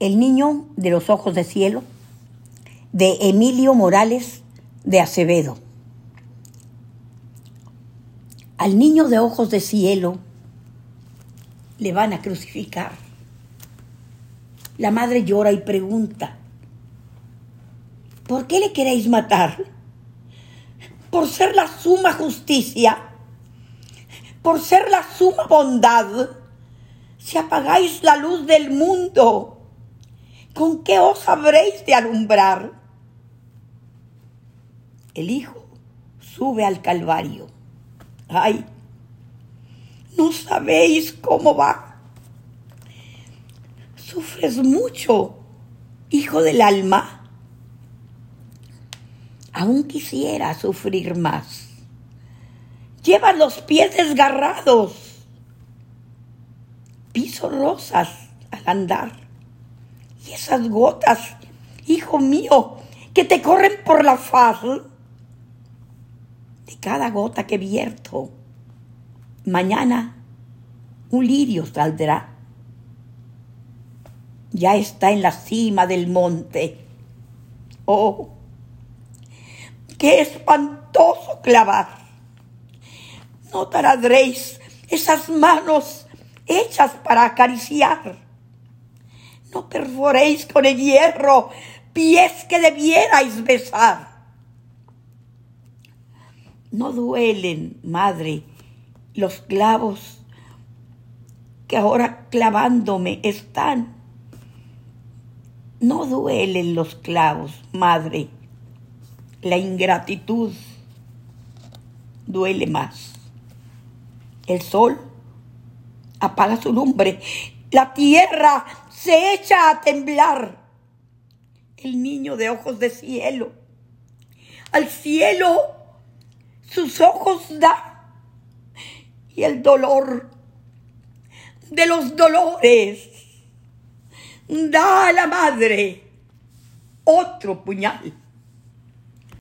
El niño de los ojos de cielo de Emilio Morales de Acevedo. Al niño de ojos de cielo le van a crucificar. La madre llora y pregunta, ¿por qué le queréis matar? ¿Por ser la suma justicia? ¿Por ser la suma bondad? Si apagáis la luz del mundo, ¿con qué os habréis de alumbrar? El hijo sube al Calvario. Ay, no sabéis cómo va. Sufres mucho, hijo del alma. Aún quisiera sufrir más. Llevas los pies desgarrados. Piso rosas al andar. Esas gotas, hijo mío, que te corren por la faz. De cada gota que vierto, mañana un lirio saldrá. Ya está en la cima del monte. Oh, qué espantoso clavar. No taladréis esas manos hechas para acariciar. No perforéis con el hierro pies que debierais besar. No duelen, madre, los clavos que ahora clavándome están. No duelen los clavos, madre. La ingratitud duele más. El sol apaga su lumbre. La tierra se echa a temblar. El niño de ojos de cielo. Al cielo sus ojos da. Y el dolor de los dolores da a la madre otro puñal.